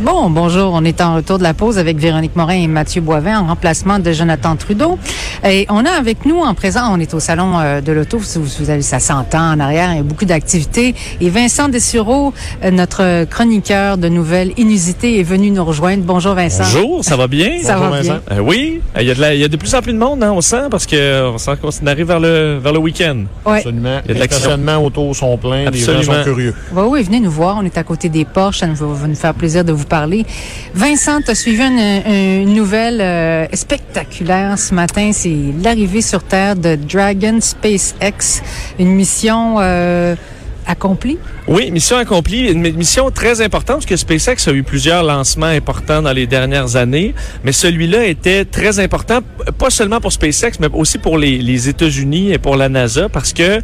Bon, bonjour. On est en retour de la pause avec Véronique Morin et Mathieu Boivin en remplacement de Jonathan Trudeau. Et on a avec nous en présent, on est au salon euh, de l'auto, vous, vous avez ça s'entend en arrière, il y a beaucoup d'activités. Et Vincent Dessureau, euh, notre chroniqueur de nouvelles inusitées, est venu nous rejoindre. Bonjour Vincent. Bonjour, ça va bien? Ça Bonjour, va bien. Vincent. Euh, oui, il y, a de la- il y a de plus en plus de monde, hein, on sent, parce que euh, on sent qu'on arrive vers le, vers le week-end. Ouais. Absolument. Il y a de l'action. sont pleins, les gens Absolument. sont curieux. Oui, oui, venez nous voir. On est à côté des Porsche. Ça nous va nous faire plaisir de vous Vincent, tu as suivi une, une nouvelle euh, spectaculaire ce matin. C'est l'arrivée sur Terre de Dragon SpaceX, une mission euh, accomplie? Oui, mission accomplie, une mi- mission très importante parce que SpaceX a eu plusieurs lancements importants dans les dernières années, mais celui-là était très important, pas seulement pour SpaceX, mais aussi pour les, les États-Unis et pour la NASA, parce que euh,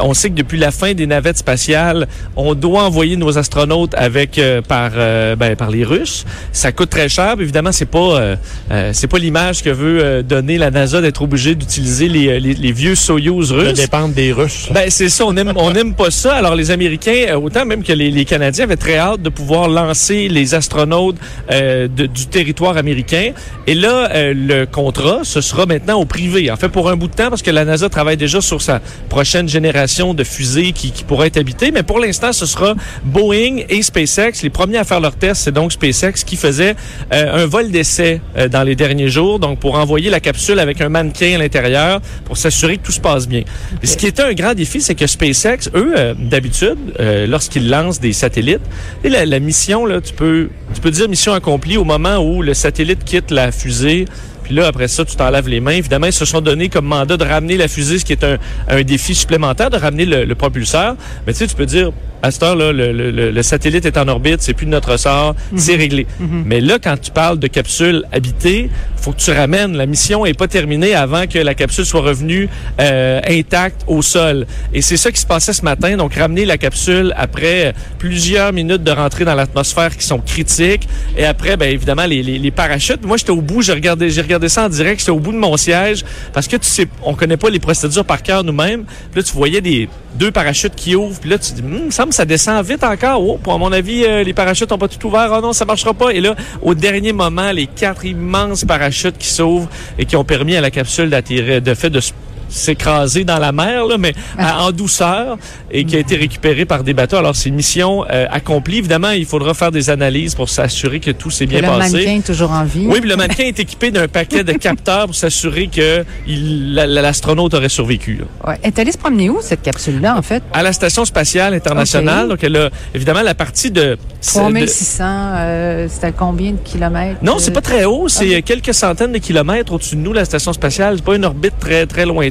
on sait que depuis la fin des navettes spatiales, on doit envoyer nos astronautes avec euh, par euh, ben, par les Russes. Ça coûte très cher, évidemment c'est pas euh, euh, c'est pas l'image que veut euh, donner la NASA d'être obligée d'utiliser les, les, les vieux Soyuz Ça russes. dépend des Russes. Ben c'est ça, on aime on aime pas ça. Alors les Américains, euh, autant même que les, les Canadiens avaient très hâte de pouvoir lancer les astronautes euh, de- du territoire américain. Et là, euh, le contrat, ce sera maintenant au privé. En fait, pour un bout de temps, parce que la NASA travaille déjà sur sa prochaine génération de fusées qui, qui pourraient être habitées. Mais pour l'instant, ce sera Boeing et SpaceX. Les premiers à faire leur test, c'est donc SpaceX qui faisait euh, un vol d'essai euh, dans les derniers jours. Donc pour envoyer la capsule avec un mannequin à l'intérieur pour s'assurer que tout se passe bien. Ce qui était un grand défi, c'est que SpaceX, eux, euh, d'habitude, euh, lorsqu'ils lancent des satellites, et la, mission, là, tu peux, dire mission accomplie au moment où le satellite quitte la fusée. Puis là, après ça, tu t'en laves les mains. Évidemment, ils se sont donné comme mandat de ramener la fusée, ce qui est un, un défi supplémentaire, de ramener le, le propulseur. Mais tu sais, tu peux dire, à cette heure-là, le, le- le- satellite est en orbite, c'est plus de notre sort, c'est réglé. Mais là, quand tu parles de capsule habitée, faut que tu ramènes. La mission est pas terminée avant que la capsule soit revenue euh, intacte au sol. Et c'est ça qui se passait ce matin. Donc, ramener la capsule après plusieurs minutes de rentrée dans l'atmosphère qui sont critiques. Et après, ben évidemment, les, les, les parachutes. Moi, j'étais au bout. J'ai regardé, j'ai regardé ça en direct. J'étais au bout de mon siège parce que tu sais, on connaît pas les procédures par cœur nous-mêmes. Puis là, tu voyais des deux parachutes qui ouvrent. Puis là, tu dis, Hum, ça descend vite encore. Oh, pour à mon avis, euh, les parachutes ont pas tout ouvert. Oh non, ça marchera pas. Et là, au dernier moment, les quatre immenses parachutes qui s'ouvrent et qui ont permis à la capsule d'attirer, de fait de s- s'écraser dans la mer, là, mais à- en douceur et qui a été récupérée par des bateaux. Alors, c'est une mission euh, accomplie. Évidemment, il faudra faire des analyses pour s'assurer que tout s'est bien le passé. mannequin est toujours en vie. Oui, puis le mannequin est équipé d'un paquet de capteurs pour s'assurer que la- l'astronaute aurait survécu. là. Ouais. Elle est allée se promener où, cette capsule-là, en fait? À la station spatiale internationale, donc elle a évidemment la partie de... de- 3600, euh, c'est à combien de kilomètres? non, c'est euh, pas très haut, c'est quelques centaines de kilomètres au-dessus de nous, la station spatiale. C'est pas une orbite très très lointaine,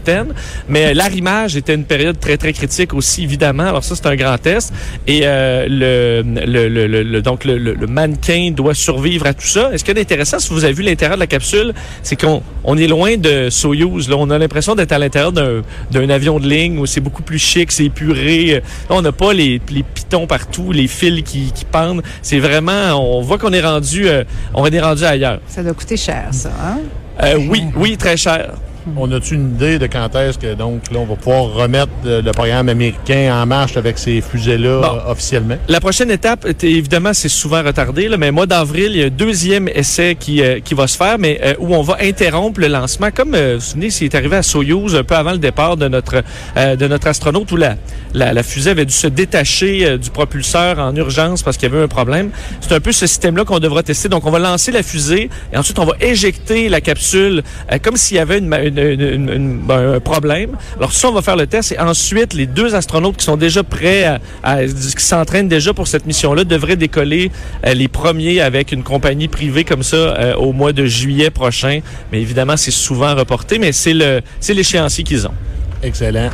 mais l'arrimage était une période très très critique aussi, évidemment. Alors ça, c'est un grand test. Et euh, le, le, le, le- le- donc le, mannequin doit survivre à tout ça. Et ce qui est intéressant, si vous avez vu l'intérieur de la capsule, c'est qu'on on est loin de Soyuz. Là, on a l'impression d'être à l'intérieur d'un d'un avion de ligne où c'est beaucoup plus chic, c'est épuré. Là, on n'a pas les, les pitons partout, les fils qui, qui pendent. C'est vraiment, on voit qu'on est rendu, euh, on est rendu ailleurs. Ça doit coûter cher, ça. Hein? Euh, oui, oui, très cher. On a-tu une idée de quand est-ce que donc là on va pouvoir remettre euh, le programme américain en marche avec ces fusées-là Bon. euh, officiellement? La prochaine étape, évidemment, c'est souvent retardé, là, mais mois d'avril, il y a un deuxième essai qui, euh, qui va se faire, mais euh, où on va interrompre le lancement, comme vous vous souvenez, c'est arrivé à Soyuz un peu avant le départ de notre de notre astronaute, où la, la, la fusée avait dû se détacher du propulseur en urgence parce qu'il y avait un problème. C'est un peu ce système-là qu'on devra tester. Donc, on va lancer la fusée et ensuite on va éjecter la capsule comme s'il y avait une, une ben, un problème. Alors ça, on va faire le test et ensuite, les deux astronautes qui sont déjà prêts, à, qui s'entraînent déjà pour cette mission-là, devraient décoller euh, les premiers avec une compagnie privée comme ça euh, au mois de juillet prochain. Mais évidemment, c'est souvent reporté, mais c'est l'échéancier qu'ils ont. Excellent.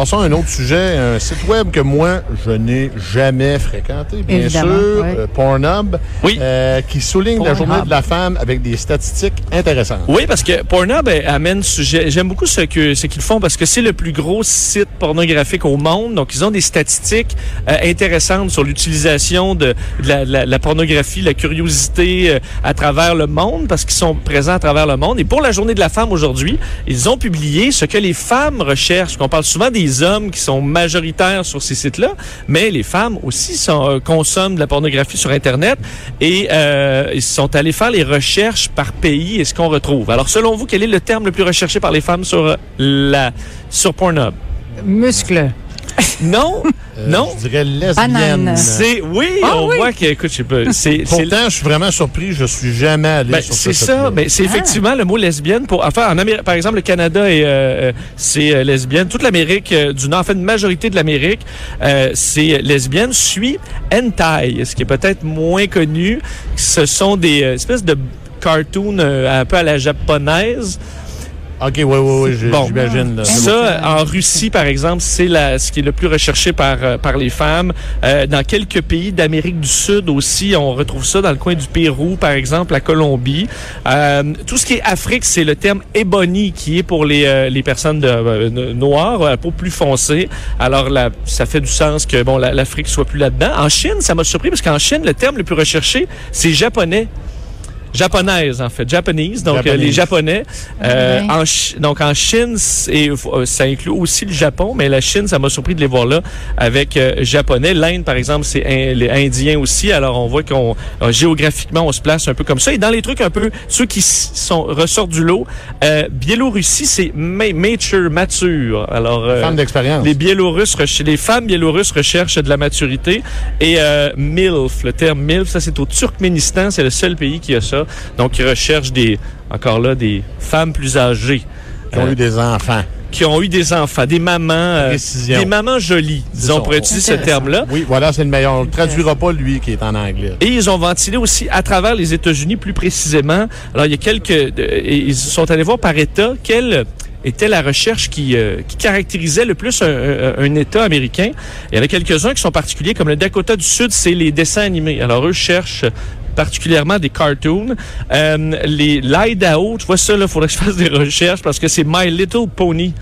Passons à un autre sujet, un site web que moi, je n'ai jamais fréquenté, bien Évidemment, sûr, oui. euh, Pornhub, Oui. euh, qui souligne la journée de la femme avec des statistiques intéressantes. Oui, parce que Pornhub euh, amène sujet. J'aime beaucoup ce que ce qu'ils font parce que c'est le plus gros site pornographique au monde. Donc, ils ont des statistiques euh, intéressantes sur l'utilisation de, de la, la- la pornographie, la curiosité euh, à travers le monde, parce qu'ils sont présents à travers le monde. Et pour la Journée de la femme aujourd'hui, ils ont publié ce que les femmes recherchent. On parle souvent des hommes qui sont majoritaires sur ces sites-là, mais les femmes aussi sont, euh, consomment de la pornographie sur Internet et euh, ils sont allés faire les recherches par pays et ce qu'on retrouve. Alors, selon vous, quel est le terme le plus recherché par les femmes sur euh, la sur Pornhub? Muscle. Non, Euh, non. Je dirais lesbienne. C'est oui, Ah on oui. voit que écoute, je sais pas, c'est c'est Pourtant, je suis vraiment surpris, je suis jamais allé Ben, sur c'est ce ça, mais c'est effectivement le mot lesbienne pour enfin en Amérique par exemple le Canada est euh, euh, c'est euh, lesbienne, toute l'Amérique euh, du Nord, en fait une majorité de l'Amérique euh, c'est lesbienne suit hentai, ce qui est peut-être moins connu, ce sont des euh, espèces de cartoons euh, un peu à la japonaise. OK, oui, oui, oui, Bon. j'imagine. Ça, euh, en Russie, par exemple, c'est la, ce qui est le plus recherché par, euh, par les femmes. Euh, dans quelques pays d'Amérique du Sud aussi, on retrouve ça dans le coin du Pérou, par exemple, la Colombie. Euh, tout ce qui est Afrique, c'est le terme ebony qui est pour les, euh, les personnes de, euh, no- noires, à peau plus foncée. Alors, là, ça fait du sens que bon, la- l'Afrique soit plus là-dedans. En Chine, ça m'a surpris parce qu'en Chine, le terme le plus recherché, c'est japonais. Japonaise, en fait. Japanese, donc euh, Japanese. les Japonais. Euh, Ouais. en donc en Chine, c'est- euh, ça inclut aussi le Japon, mais la Chine, ça m'a surpris de les voir là avec euh, japonais. L'Inde, par exemple, c'est in- les Indiens aussi. Alors on voit qu'on euh, géographiquement, on se place un peu comme ça. Et dans les trucs un peu ceux qui sont ressortent du lot, euh, Biélorussie, c'est ma- mature, mature. Alors euh, Femme d'expérience. les Biélorusses, les femmes biélorusses recherchent de la maturité. Et euh, MILF, le terme MILF, ça c'est au Turkménistan, c'est le seul pays qui a ça. Donc ils recherchent des, encore là, des femmes plus âgées. Qui ont euh, eu des enfants. qui ont eu des enfants, des mamans, euh, des mamans jolies, disons, ça. pour utiliser ce terme-là. Oui, voilà, c'est le meilleur. On ne le traduira pas, lui, qui est en anglais. Et ils ont ventilé aussi à travers les États-Unis plus précisément. Alors, il y a quelques... euh, ils sont allés voir par État quelle était la recherche qui, euh, qui caractérisait le plus un, un- un État américain. Il y en a quelques-uns qui sont particuliers, comme le Dakota du Sud, c'est les dessins animés. Alors, eux cherchent particulièrement des cartoons. Euh, les l'Idaho, tu vois ça, là, faudrait que je fasse des recherches parce que c'est My Little Pony.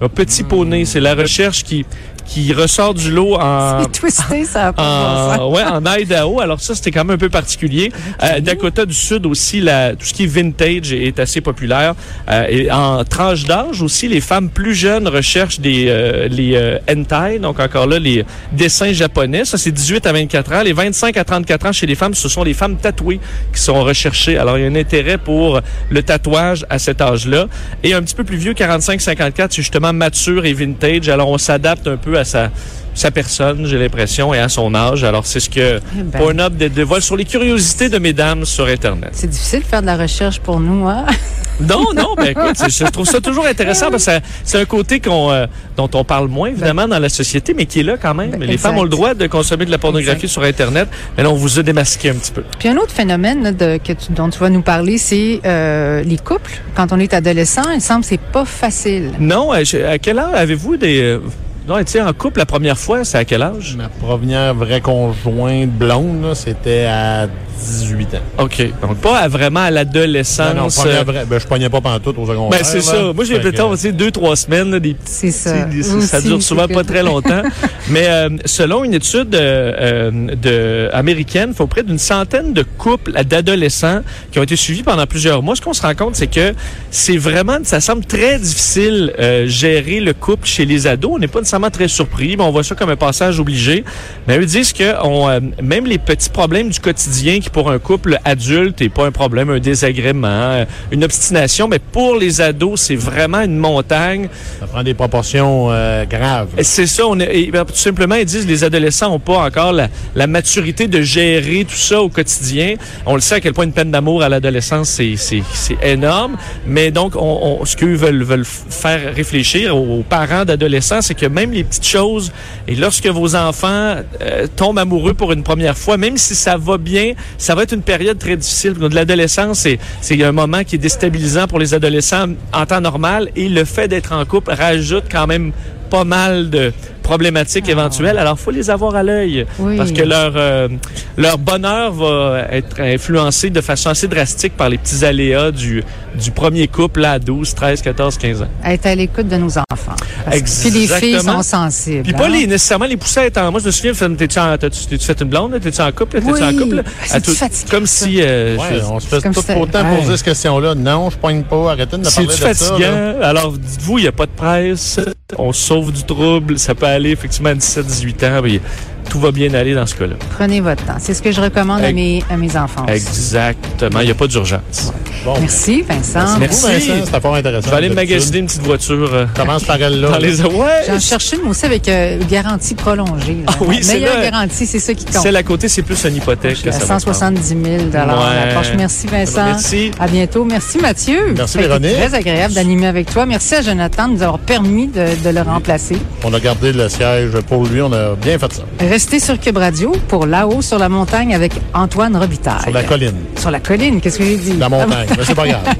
Un petit poney, c'est la recherche qui, qui ressort du lot en... C'est twisté, ça. a pas de bon En, ouais, en Idaho. Alors ça, c'était quand même un peu particulier. Euh, Dakota du Sud aussi, la, tout ce qui est vintage est, est assez populaire. Euh, et en tranche d'âge aussi, les femmes plus jeunes recherchent des euh, les euh, hentai, donc encore là, les dessins japonais. Ça, c'est 18 à 24 ans. Les 25 à 34 ans chez les femmes, ce sont les femmes tatouées qui sont recherchées. Alors, il y a un intérêt pour le tatouage à cet âge-là. Et un petit peu plus vieux, 45-54, c'est justement mature et vintage. Alors, on s'adapte un peu à sa sa personne, j'ai l'impression, et à son âge. Alors, c'est ce que ben. Pornhub dé- dévoile sur les curiosités de mesdames sur Internet. C'est difficile de faire de la recherche pour nous, hein? Non, non, ben écoute, je trouve ça toujours intéressant parce que c'est un côté qu'on, euh, dont on parle moins, évidemment, dans la société, mais qui est là quand même. Ben, les exact. femmes ont le droit de consommer de la pornographie Exact. sur Internet, mais là, on vous a démasqué un petit peu. Puis un autre phénomène là, de, que tu- dont tu vas nous parler, c'est euh, les couples. Quand on est adolescent, il semble que c'est pas facile. Non, euh, je- à quel âge avez-vous des... euh, non, tu sais, en couple la première fois, c'est à quel âge? Ma première vraie conjointe blonde, c'était à 18 ans. OK. Donc, pas à- vraiment à l'adolescence. Non, non, première euh, vraie- ben, je pognais pas pantoute au secondaire. Ben, c'est ça. Moi, j'ai Fait que- plutôt, tu sais, deux, trois semaines, là, des petits C'est ça. Sais, Moi ça aussi, dure souvent pas très longtemps. Mais euh, selon une étude euh, de, américaine, il faut près d'une centaine de couples d'adolescents qui ont été suivis pendant plusieurs mois. Ce qu'on se rend compte, c'est que c'est vraiment, ça semble très difficile euh, gérer le couple chez les ados. On n'est pas nécessairement très surpris, mais on voit ça comme un passage obligé. Mais eux disent que on, euh, même les petits problèmes du quotidien qui pour un couple adulte est pas un problème, un désagrément, euh, une obstination, mais pour les ados, c'est vraiment une montagne. Ça prend des proportions euh, graves. C'est ça, on est, et, ben, tout simplement, ils disent les adolescents ont pas encore la, la maturité de gérer tout ça au quotidien. On le sait à quel point une peine d'amour à l'adolescence, c'est, c'est, c'est énorme. Mais donc, on, on- ce qu'eux veulent, veulent faire réfléchir aux, aux parents d'adolescents, c'est que même les petites choses, et lorsque vos enfants euh, tombent amoureux pour une première fois, même si ça va bien, ça va être une période très difficile. De l'adolescence, c'est, un moment qui est déstabilisant pour les adolescents en temps normal. Et le fait d'être en couple rajoute quand même pas mal de problématiques éventuelles. Alors, faut les avoir à l'œil Oui. parce que leur euh, leur bonheur va être influencé de façon assez drastique par les petits aléas du du premier couple là, à 12, 13, 14, 15 ans. Être à l'écoute de nos enfants. Que- Puis les filles Exactement. sont sensibles. Puis pas hein? les, nécessairement les pousser à être en... Moi, je me souviens, t'es-tu fait une blonde? T'es-tu en couple? là? T'es-tu Oui. en couple? Ah, c'est À tout- fatigant, Comme ça. si... euh, Ouais, je- on se fait tout autant ouais. poser cette question-là. Non, je poigne pas. Arrêtez de me parler de C'est-tu ça. fatigant? là. Alors, dites-vous, il n'y a pas de presse. On se sauve du trouble. Ça peut aller effectivement à 17, 18 ans. mais tout va bien aller dans ce cas-là. Prenez votre temps. C'est ce que je recommande à mes, à mes enfants. aussi. Exactement. Il n'y a pas d'urgence. Bon, Merci, Vincent. Merci. Merci. Vincent, c'était fort intéressant. Je vais aller d'habitude. magasiner une petite voiture euh, Commence par elle là. dans les... Ouais! J'en cherchais une aussi avec euh, garantie prolongée. là. Ah oui, c'est Meilleure garantie, c'est ça qui compte. Celle à côté, c'est plus une hypothèque. que À ça va prendre. 170 000 à la Ouais. Merci, Vincent. Merci. À bientôt. Merci, Mathieu. Merci, Véronique. très agréable d'animer avec toi. Merci à Jonathan de nous avoir permis de, de le remplacer. On a gardé le siège pour lui. On a bien fait ça. Restez sur Cube Radio pour Là-haut sur la montagne avec Antoine Robitaille. Sur la colline. Sur la colline, qu'est-ce que j'ai dit? La montagne. Mais c'est pas grave.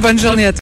Bonne journée à tous.